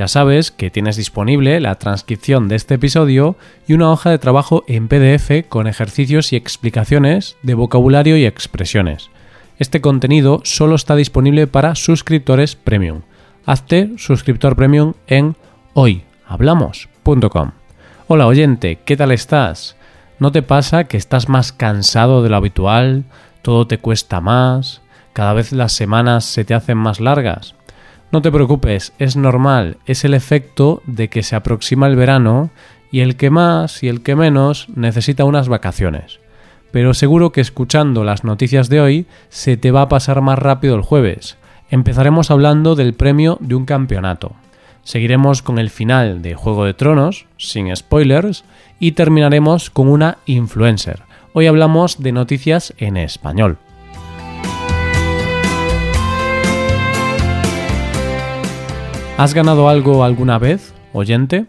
Ya sabes que tienes disponible la transcripción de este episodio y una hoja de trabajo en PDF con ejercicios y explicaciones de vocabulario y expresiones. Este contenido solo está disponible para suscriptores premium. Hazte suscriptor premium en hoyhablamos.com. Hola oyente, ¿qué tal estás? ¿No te pasa que estás más cansado de lo habitual? ¿Todo te cuesta más? ¿Cada vez las semanas se te hacen más largas? No te preocupes, es normal, es el efecto de que se aproxima el verano y el que más y el que menos necesita unas vacaciones. Pero seguro que escuchando las noticias de hoy se te va a pasar más rápido el jueves. Empezaremos hablando del premio de un campeonato. Seguiremos con el final de Juego de Tronos, sin spoilers, y terminaremos con una influencer. Hoy hablamos de noticias en español. ¿Has ganado algo alguna vez, oyente?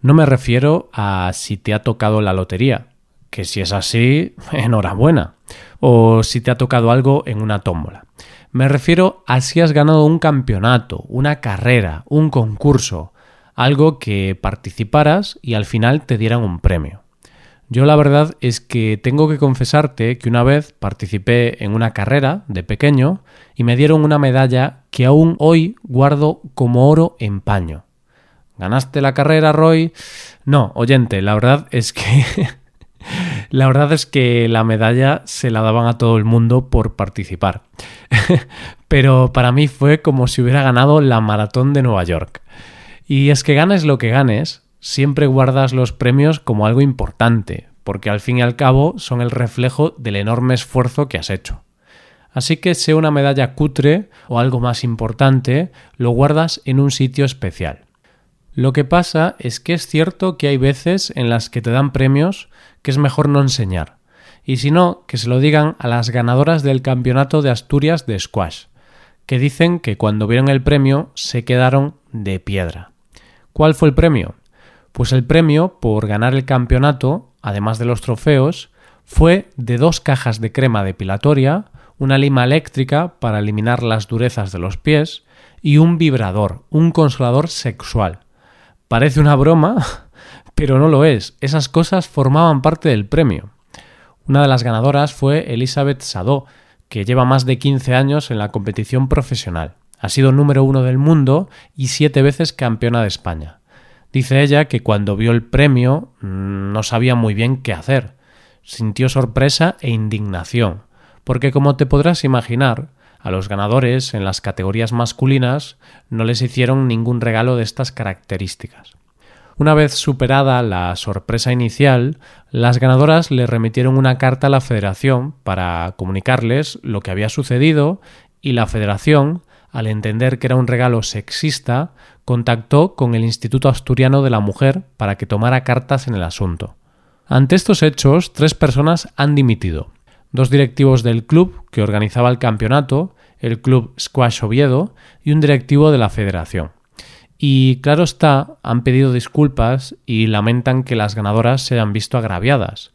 No me refiero a si te ha tocado la lotería, que si es así, enhorabuena, o si te ha tocado algo en una tómbola. Me refiero a si has ganado un campeonato, una carrera, un concurso, algo que participaras y al final te dieran un premio. Yo la verdad es que tengo que confesarte que una vez participé en una carrera de pequeño y me dieron una medalla que aún hoy guardo como oro en paño. ¿Ganaste la carrera, Roy? No, oyente, la verdad es que la verdad es que la medalla se la daban a todo el mundo por participar. Pero para mí fue como si hubiera ganado la maratón de Nueva York. Y es que ganes lo que ganes, siempre guardas los premios como algo importante, porque al fin y al cabo son el reflejo del enorme esfuerzo que has hecho. Así que sea una medalla cutre o algo más importante, lo guardas en un sitio especial. Lo que pasa es que es cierto que hay veces en las que te dan premios que es mejor no enseñar, y si no, que se lo digan a las ganadoras del Campeonato de Asturias de Squash, que dicen que cuando vieron el premio se quedaron de piedra. ¿Cuál fue el premio? Pues el premio por ganar el campeonato, además de los trofeos, fue de dos cajas de crema depilatoria, una lima eléctrica para eliminar las durezas de los pies y un vibrador, un consolador sexual. Parece una broma, pero no lo es. Esas cosas formaban parte del premio. Una de las ganadoras fue Elizabeth Sadó, que lleva más de 15 años en la competición profesional. Ha sido número uno del mundo y siete veces campeona de España. Dice ella que cuando vio el premio mm, no sabía muy bien qué hacer. Sintió sorpresa e indignación, porque como te podrás imaginar, a los ganadores en las categorías masculinas no les hicieron ningún regalo de estas características. Una vez superada la sorpresa inicial, las ganadoras le remitieron una carta a la Federación para comunicarles lo que había sucedido y la Federación, al entender que era un regalo sexista, contactó con el Instituto Asturiano de la Mujer para que tomara cartas en el asunto. Ante estos hechos, tres personas han dimitido. Dos directivos del club que organizaba el campeonato, el club Squash Oviedo, y un directivo de la federación. Y claro está, han pedido disculpas y lamentan que las ganadoras se hayan visto agraviadas.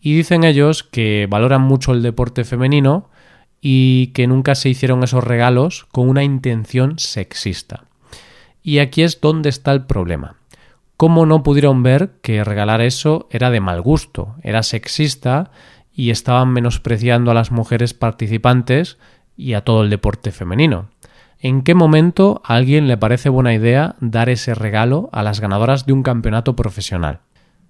Y dicen ellos que valoran mucho el deporte femenino y que nunca se hicieron esos regalos con una intención sexista. Y aquí es donde está el problema. ¿Cómo no pudieron ver que regalar eso era de mal gusto, era sexista y estaban menospreciando a las mujeres participantes y a todo el deporte femenino? ¿En qué momento a alguien le parece buena idea dar ese regalo a las ganadoras de un campeonato profesional?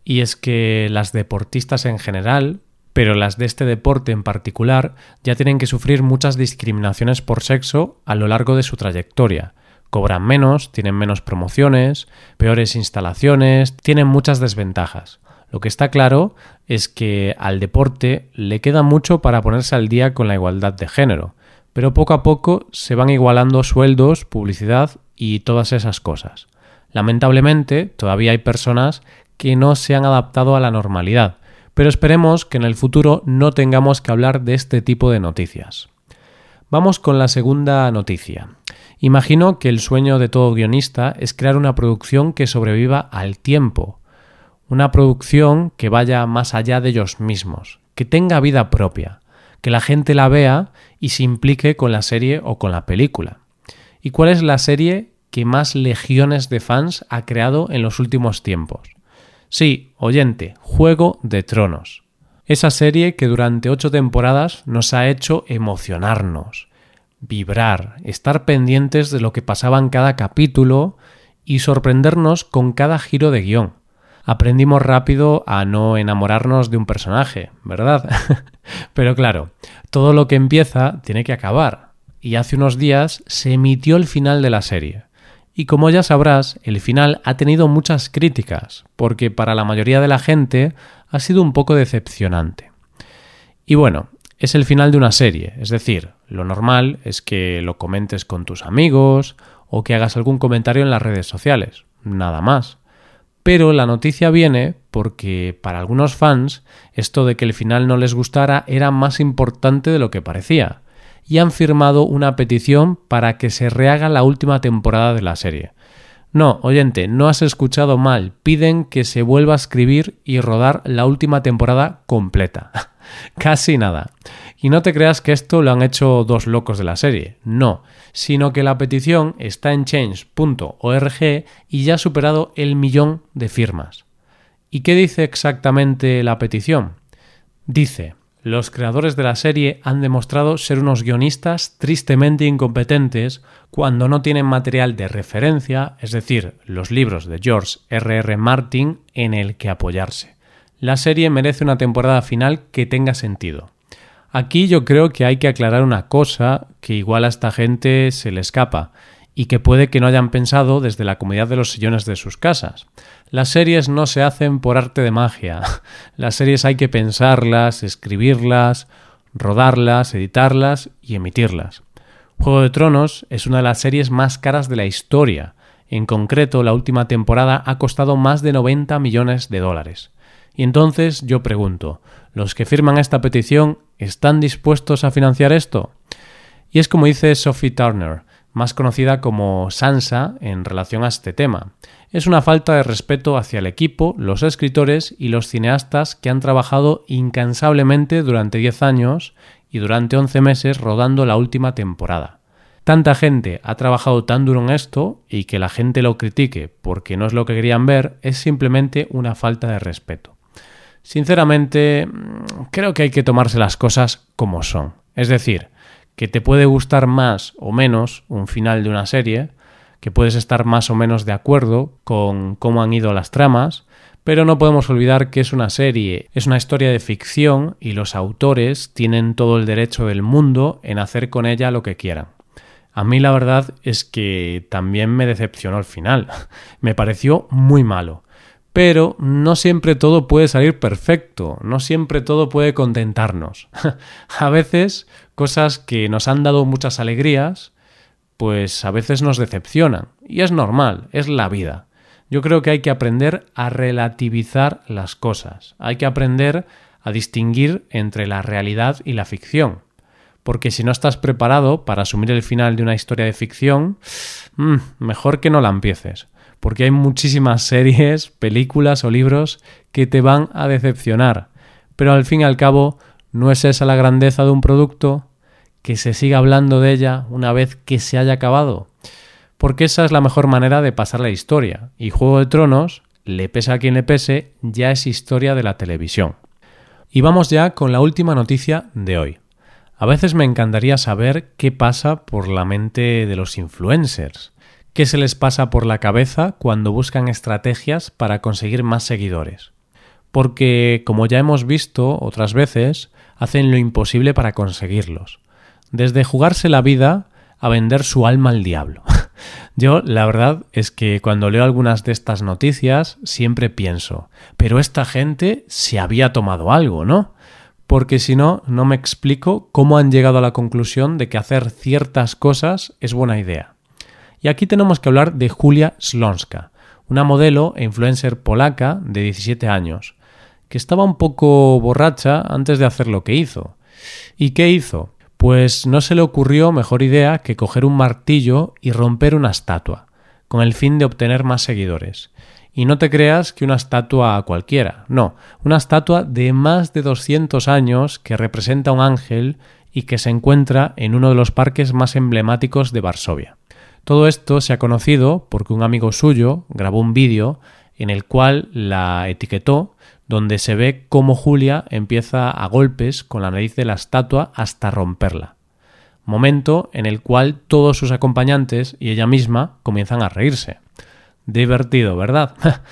Y es que las deportistas en general, pero las de este deporte en particular, ya tienen que sufrir muchas discriminaciones por sexo a lo largo de su trayectoria, cobran menos, tienen menos promociones, peores instalaciones, tienen muchas desventajas. Lo que está claro es que al deporte le queda mucho para ponerse al día con la igualdad de género, pero poco a poco se van igualando sueldos, publicidad y todas esas cosas. Lamentablemente, todavía hay personas que no se han adaptado a la normalidad, pero esperemos que en el futuro no tengamos que hablar de este tipo de noticias. Vamos con la segunda noticia. Imagino que el sueño de todo guionista es crear una producción que sobreviva al tiempo, una producción que vaya más allá de ellos mismos, que tenga vida propia, que la gente la vea y se implique con la serie o con la película. ¿Y cuál es la serie que más legiones de fans ha creado en los últimos tiempos? Sí, oyente, Juego de Tronos. Esa serie que durante ocho temporadas nos ha hecho emocionarnos, vibrar, estar pendientes de lo que pasaba en cada capítulo y sorprendernos con cada giro de guion. Aprendimos rápido a no enamorarnos de un personaje, ¿verdad? Pero claro, todo lo que empieza tiene que acabar. Y hace unos días se emitió el final de la serie. Y como ya sabrás, el final ha tenido muchas críticas, porque para la mayoría de la gente ha sido un poco decepcionante. Y bueno, es el final de una serie, es decir, lo normal es que lo comentes con tus amigos o que hagas algún comentario en las redes sociales, nada más. Pero la noticia viene porque para algunos fans esto de que el final no les gustara era más importante de lo que parecía y han firmado una petición para que se rehaga la última temporada de la serie. No, oyente, no has escuchado mal. Piden que se vuelva a escribir y rodar la última temporada completa. Casi nada. Y no te creas que esto lo han hecho dos locos de la serie. No, sino que la petición está en change.org y ya ha superado el millón de firmas. ¿Y qué dice exactamente la petición? Dice, los creadores de la serie han demostrado ser unos guionistas tristemente incompetentes cuando no tienen material de referencia, es decir, los libros de George R. R. Martin, en el que apoyarse. La serie merece una temporada final que tenga sentido. Aquí yo creo que hay que aclarar una cosa que igual a esta gente se le escapa y que puede que no hayan pensado desde la comodidad de los sillones de sus casas. Las series no se hacen por arte de magia. Las series hay que pensarlas, escribirlas, rodarlas, editarlas y emitirlas. Juego de Tronos es una de las series más caras de la historia. En concreto, la última temporada ha costado más de 90 millones de dólares. Y entonces yo pregunto, ¿los que firman esta petición están dispuestos a financiar esto? Y es como dice Sophie Turner, más conocida como Sansa en relación a este tema. Es una falta de respeto hacia el equipo, los escritores y los cineastas que han trabajado incansablemente durante 10 años y durante 11 meses rodando la última temporada. Tanta gente ha trabajado tan duro en esto y que la gente lo critique porque no es lo que querían ver es simplemente una falta de respeto. Sinceramente, creo que hay que tomarse las cosas como son. Es decir, que te puede gustar más o menos un final de una serie, que puedes estar más o menos de acuerdo con cómo han ido las tramas, pero no podemos olvidar que es una serie, es una historia de ficción y los autores tienen todo el derecho del mundo en hacer con ella lo que quieran. A mí la verdad es que también me decepcionó el final. me pareció muy malo. Pero no siempre todo puede salir perfecto, no siempre todo puede contentarnos. a veces cosas que nos han dado muchas alegrías, pues a veces nos decepcionan. Y es normal, es la vida. Yo creo que hay que aprender a relativizar las cosas, hay que aprender a distinguir entre la realidad y la ficción. Porque si no estás preparado para asumir el final de una historia de ficción, mm, mejor que no la empieces porque hay muchísimas series, películas o libros que te van a decepcionar. Pero al fin y al cabo, ¿no es esa la grandeza de un producto? Que se siga hablando de ella una vez que se haya acabado. Porque esa es la mejor manera de pasar la historia. Y Juego de Tronos, le pese a quien le pese, ya es historia de la televisión. Y vamos ya con la última noticia de hoy. A veces me encantaría saber qué pasa por la mente de los influencers. ¿Qué se les pasa por la cabeza cuando buscan estrategias para conseguir más seguidores? Porque, como ya hemos visto otras veces, hacen lo imposible para conseguirlos. Desde jugarse la vida a vender su alma al diablo. Yo, la verdad es que cuando leo algunas de estas noticias siempre pienso, pero esta gente se había tomado algo, ¿no? Porque si no, no me explico cómo han llegado a la conclusión de que hacer ciertas cosas es buena idea. Y aquí tenemos que hablar de Julia Slonska, una modelo e influencer polaca de 17 años, que estaba un poco borracha antes de hacer lo que hizo. ¿Y qué hizo? Pues no se le ocurrió mejor idea que coger un martillo y romper una estatua, con el fin de obtener más seguidores. Y no te creas que una estatua cualquiera, no, una estatua de más de 200 años que representa un ángel y que se encuentra en uno de los parques más emblemáticos de Varsovia. Todo esto se ha conocido porque un amigo suyo grabó un vídeo en el cual la etiquetó donde se ve cómo Julia empieza a golpes con la nariz de la estatua hasta romperla. Momento en el cual todos sus acompañantes y ella misma comienzan a reírse. Divertido, ¿verdad?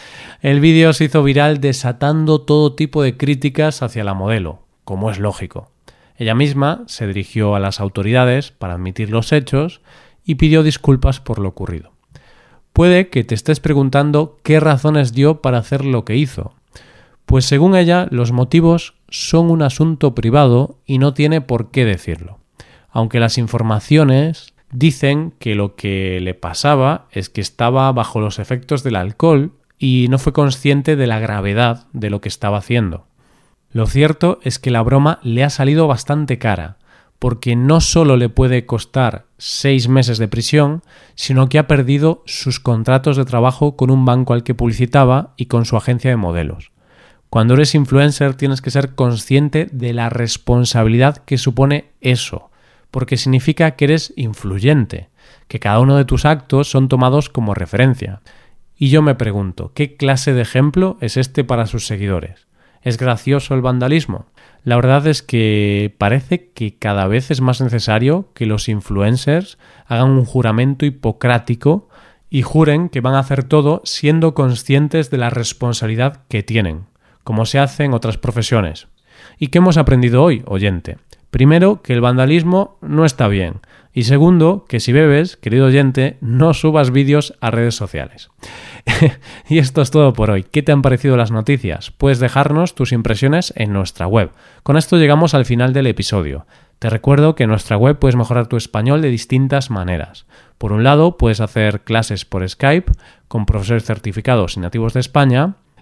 el vídeo se hizo viral desatando todo tipo de críticas hacia la modelo, como es lógico. Ella misma se dirigió a las autoridades para admitir los hechos y pidió disculpas por lo ocurrido. Puede que te estés preguntando qué razones dio para hacer lo que hizo, pues según ella los motivos son un asunto privado y no tiene por qué decirlo, aunque las informaciones dicen que lo que le pasaba es que estaba bajo los efectos del alcohol y no fue consciente de la gravedad de lo que estaba haciendo. Lo cierto es que la broma le ha salido bastante cara, porque no solo le puede costar seis meses de prisión, sino que ha perdido sus contratos de trabajo con un banco al que publicitaba y con su agencia de modelos. Cuando eres influencer tienes que ser consciente de la responsabilidad que supone eso, porque significa que eres influyente, que cada uno de tus actos son tomados como referencia. Y yo me pregunto, ¿qué clase de ejemplo es este para sus seguidores? ¿Es gracioso el vandalismo? La verdad es que parece que cada vez es más necesario que los influencers hagan un juramento hipocrático y juren que van a hacer todo siendo conscientes de la responsabilidad que tienen, como se hace en otras profesiones. ¿Y qué hemos aprendido hoy, oyente? Primero, que el vandalismo no está bien. Y segundo, que si bebes, querido oyente, no subas vídeos a redes sociales. y esto es todo por hoy. ¿Qué te han parecido las noticias? Puedes dejarnos tus impresiones en nuestra web. Con esto llegamos al final del episodio. Te recuerdo que en nuestra web puedes mejorar tu español de distintas maneras. Por un lado, puedes hacer clases por Skype con profesores certificados y nativos de España